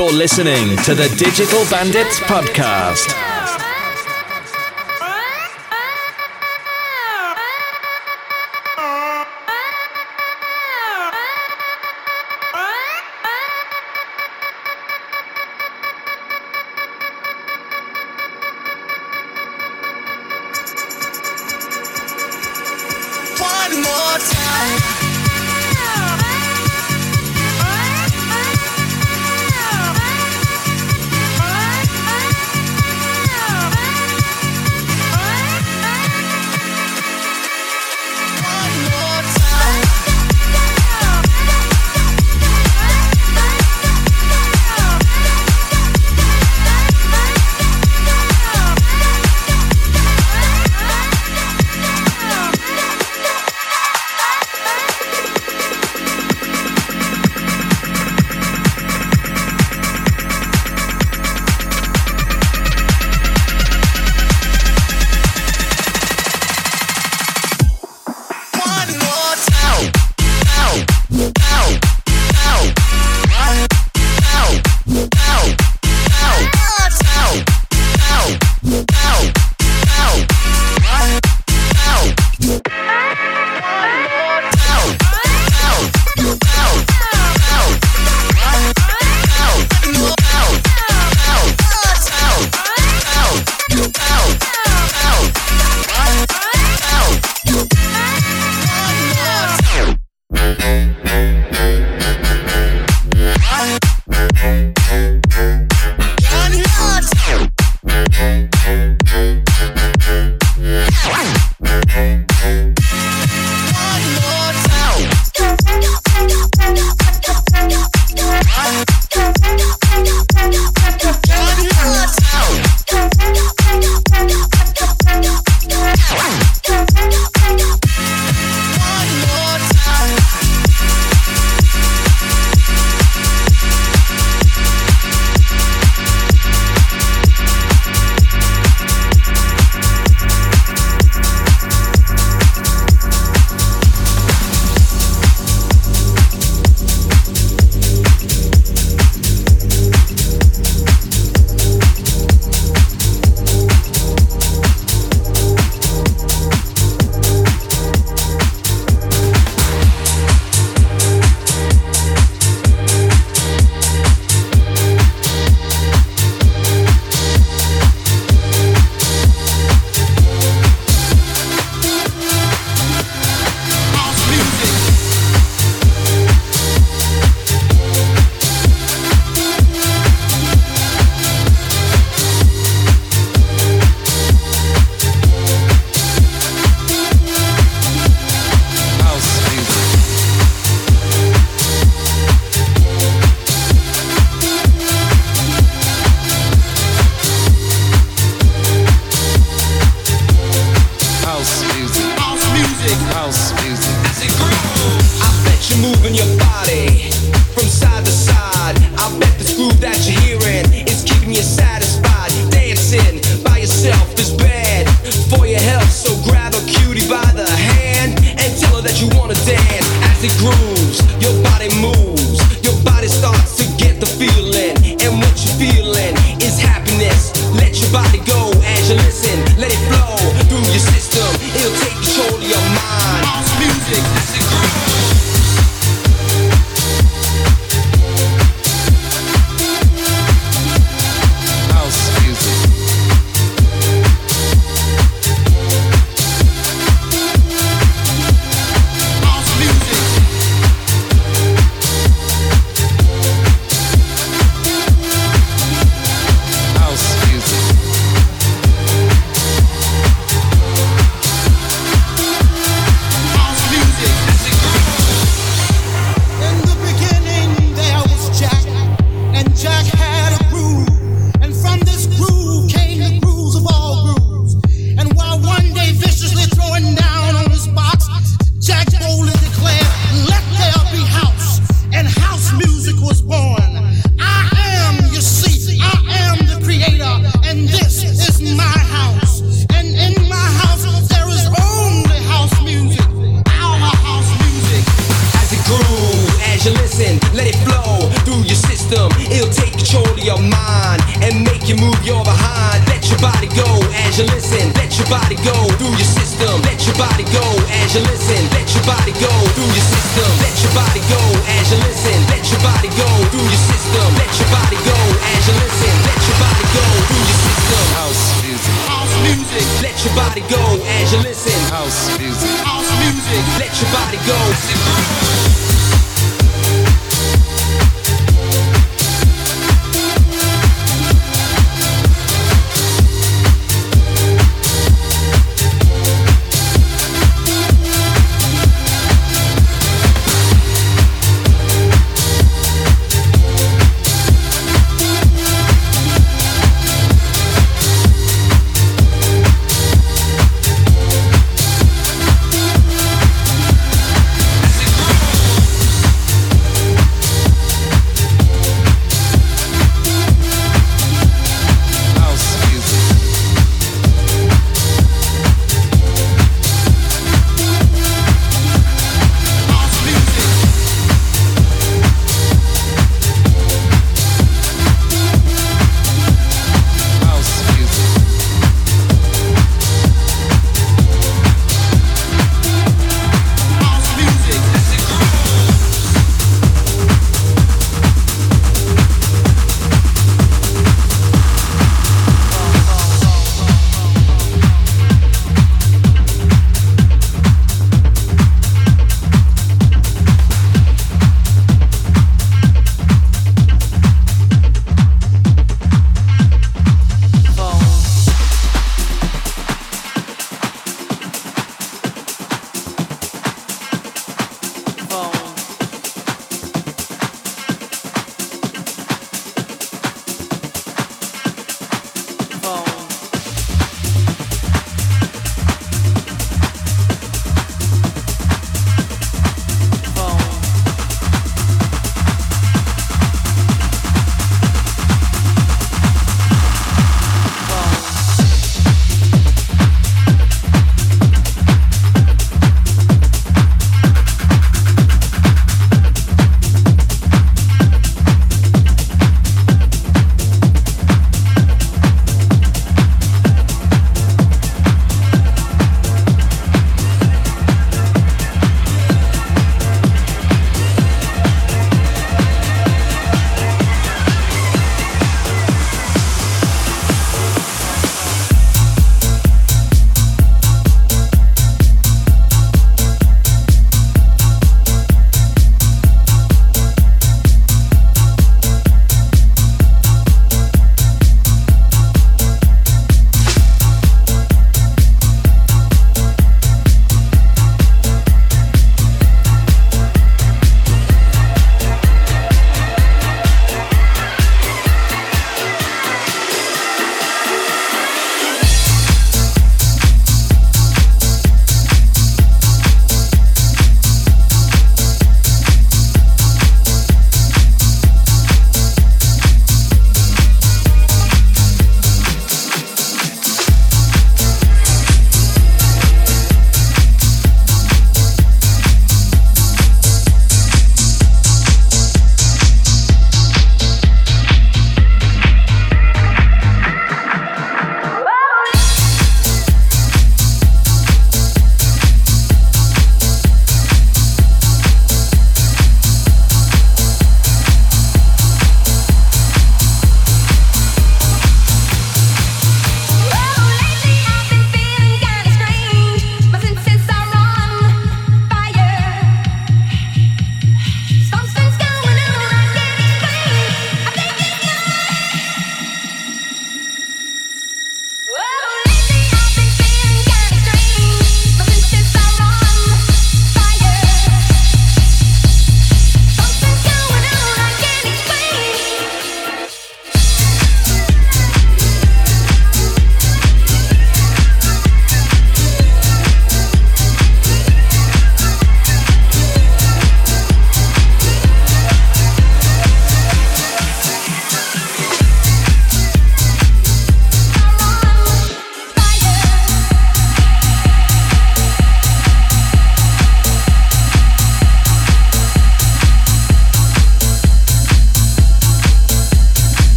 You're listening to the Digital Bandits Podcast.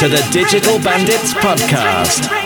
To the Digital Bandits Podcast.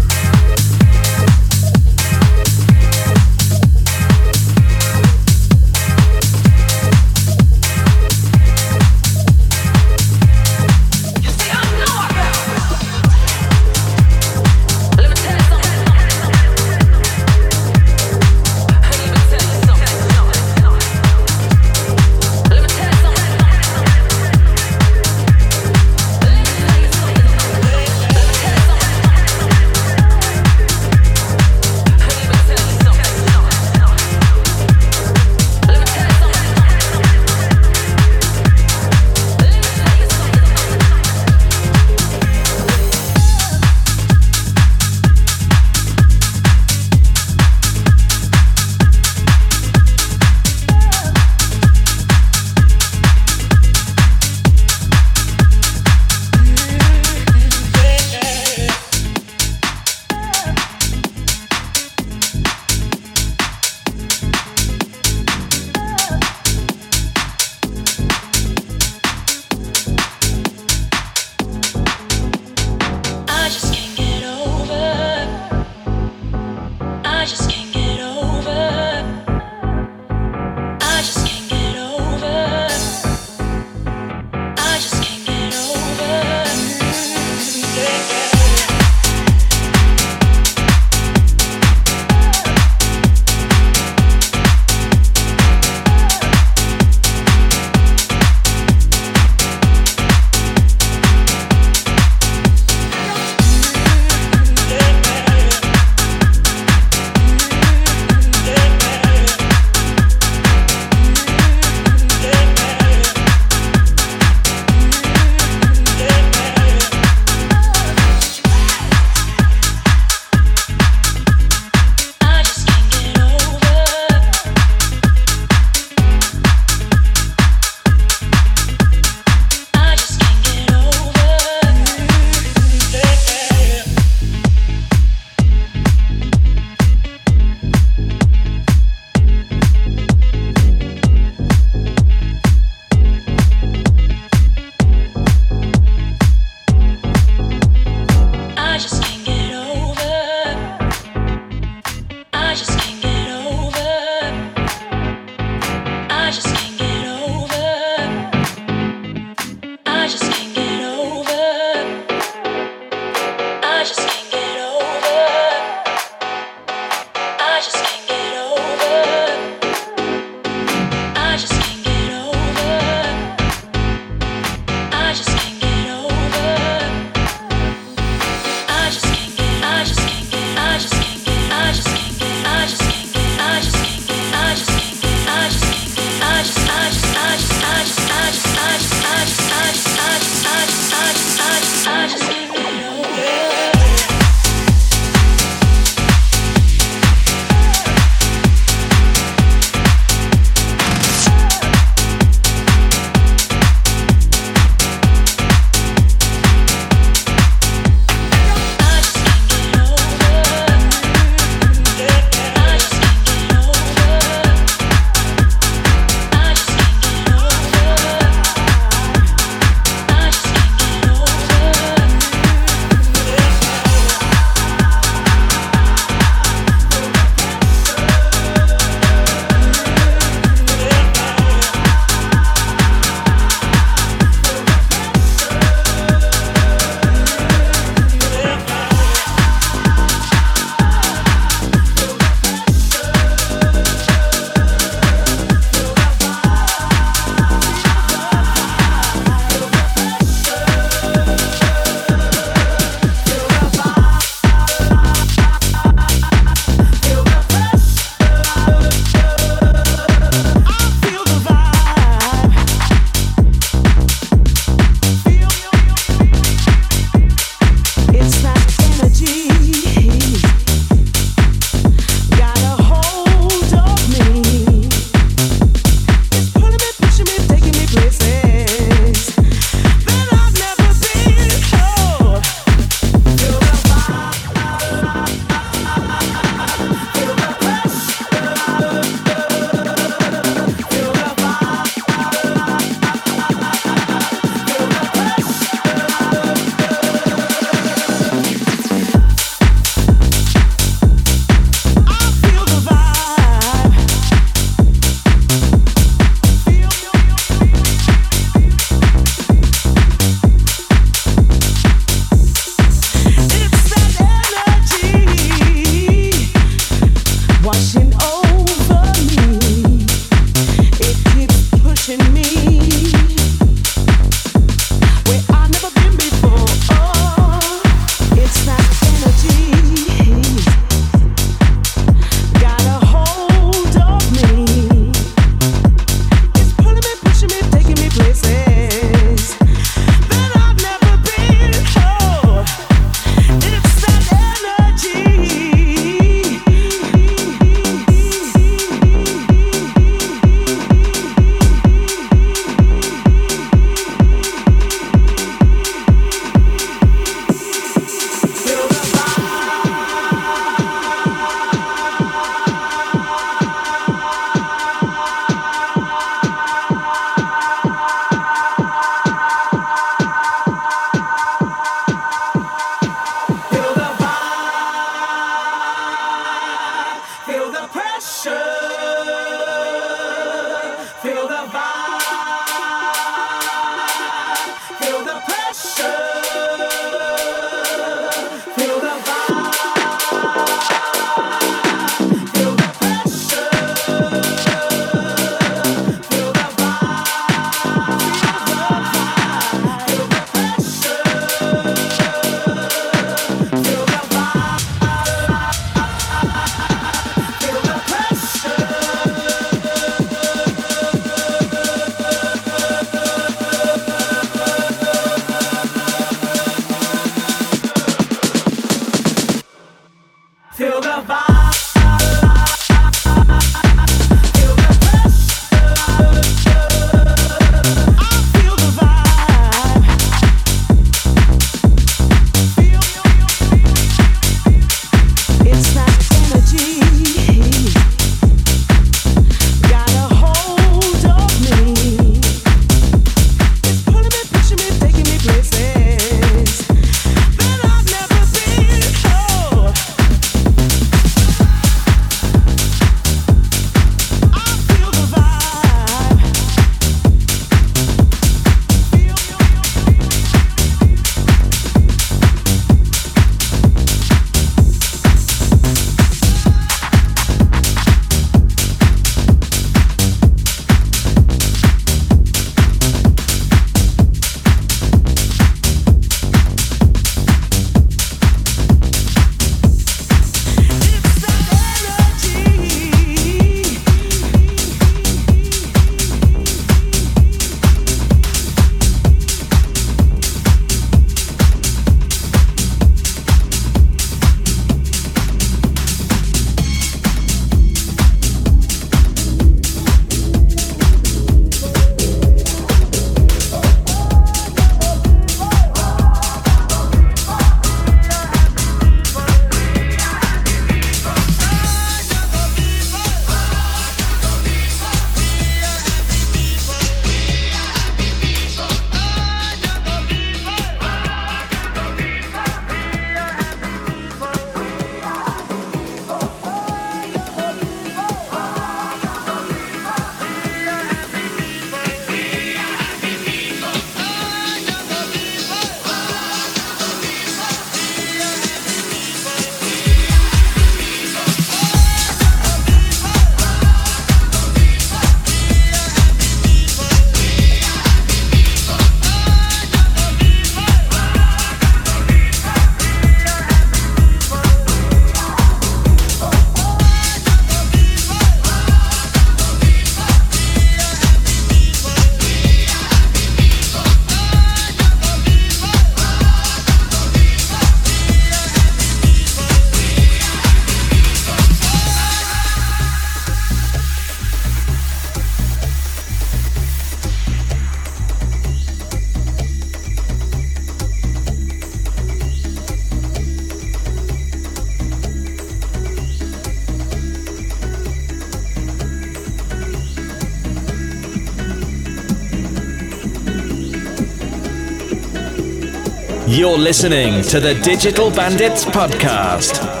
You're listening to the Digital Bandits Podcast.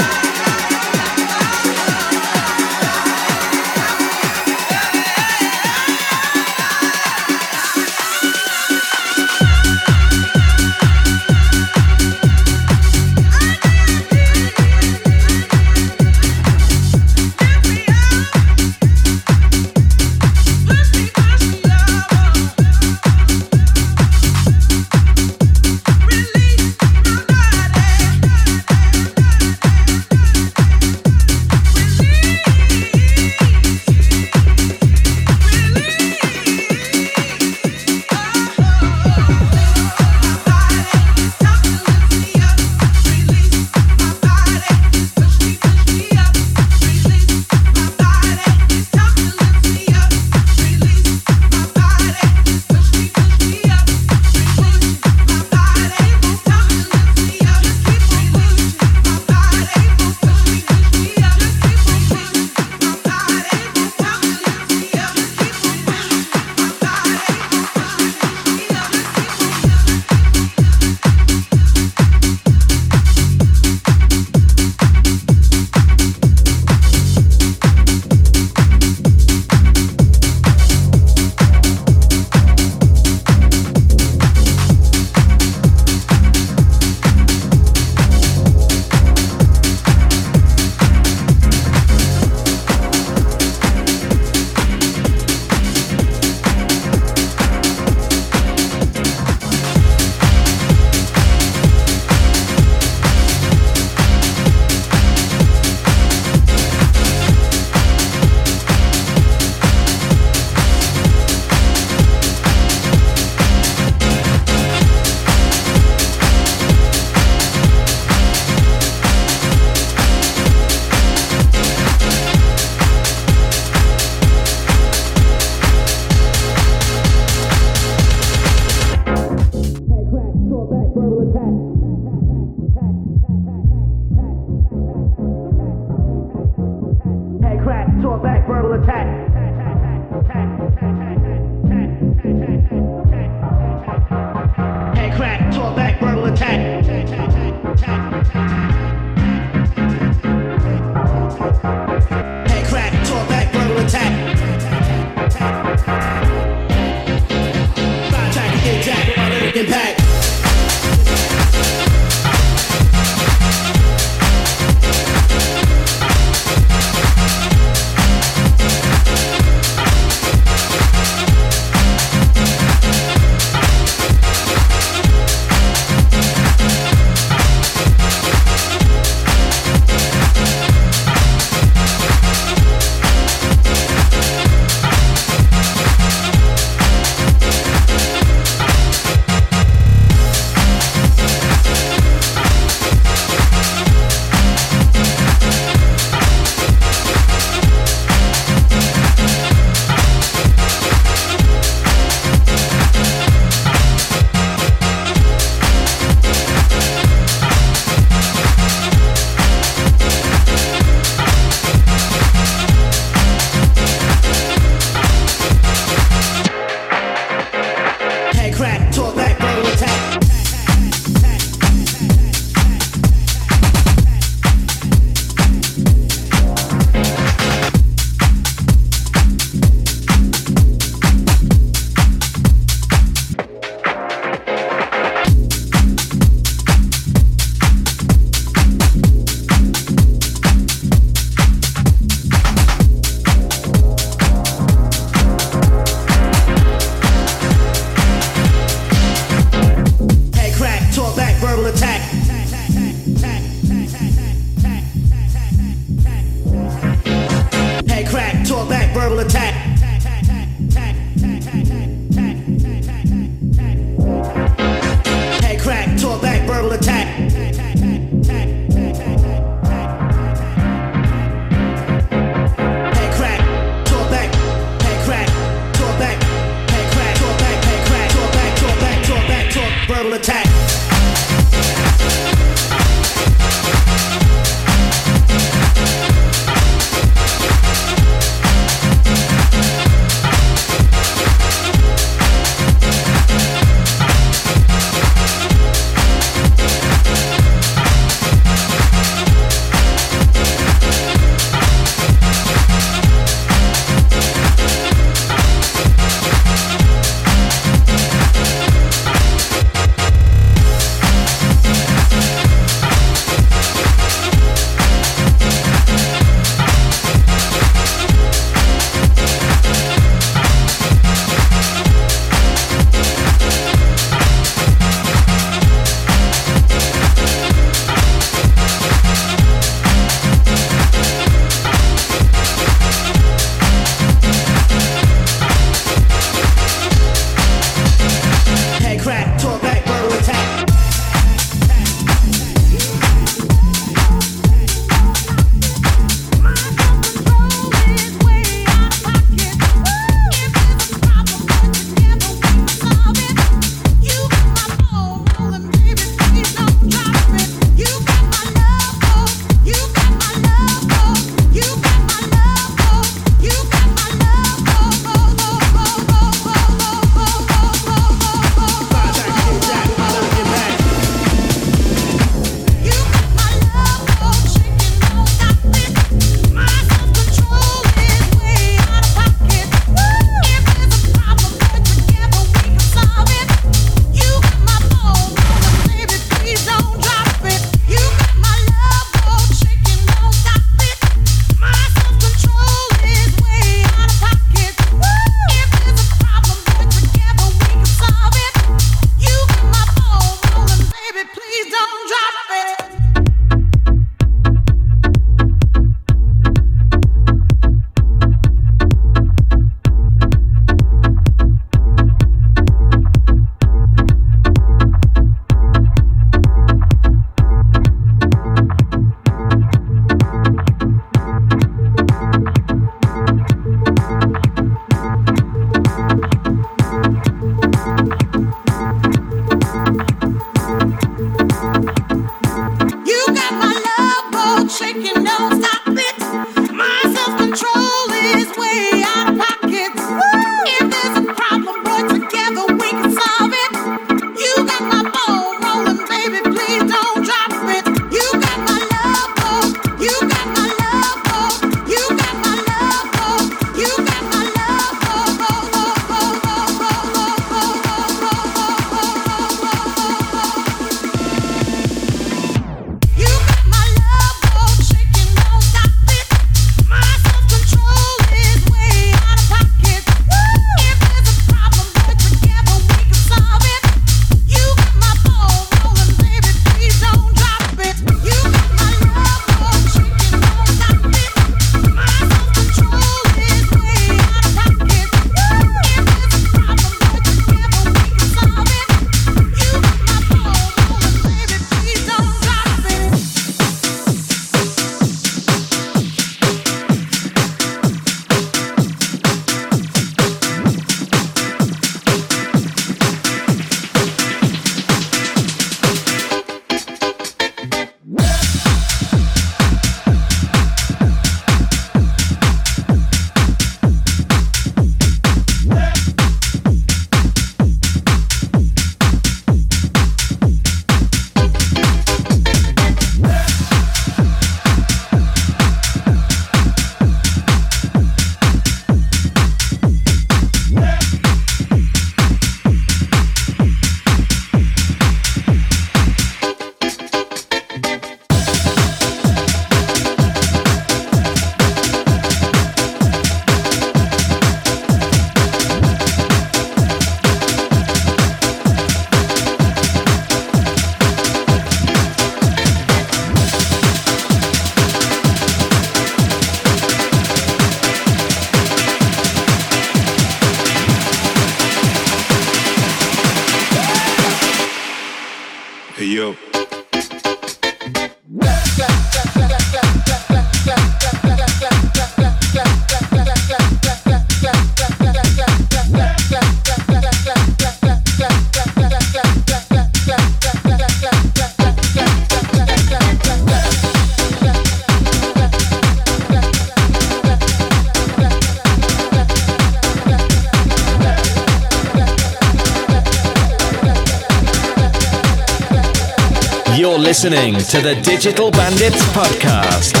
Listening to the Digital Bandits Podcast.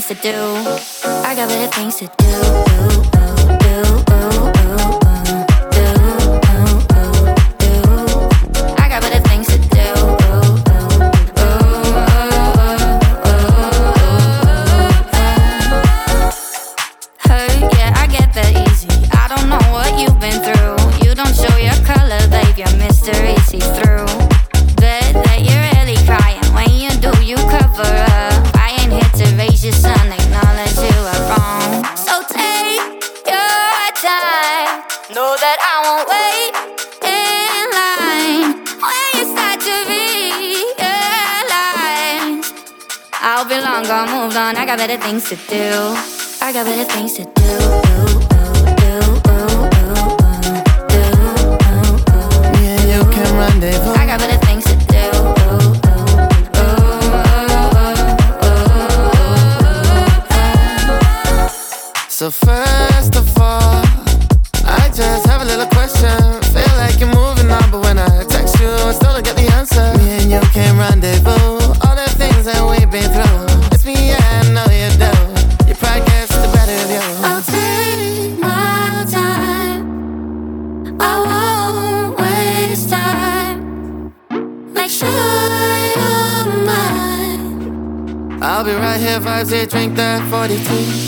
things to do. things to do. I got better things to do. 42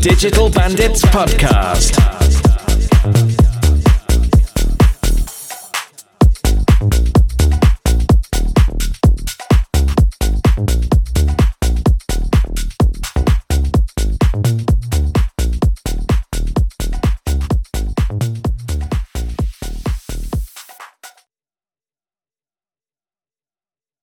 Digital Bandits podcast.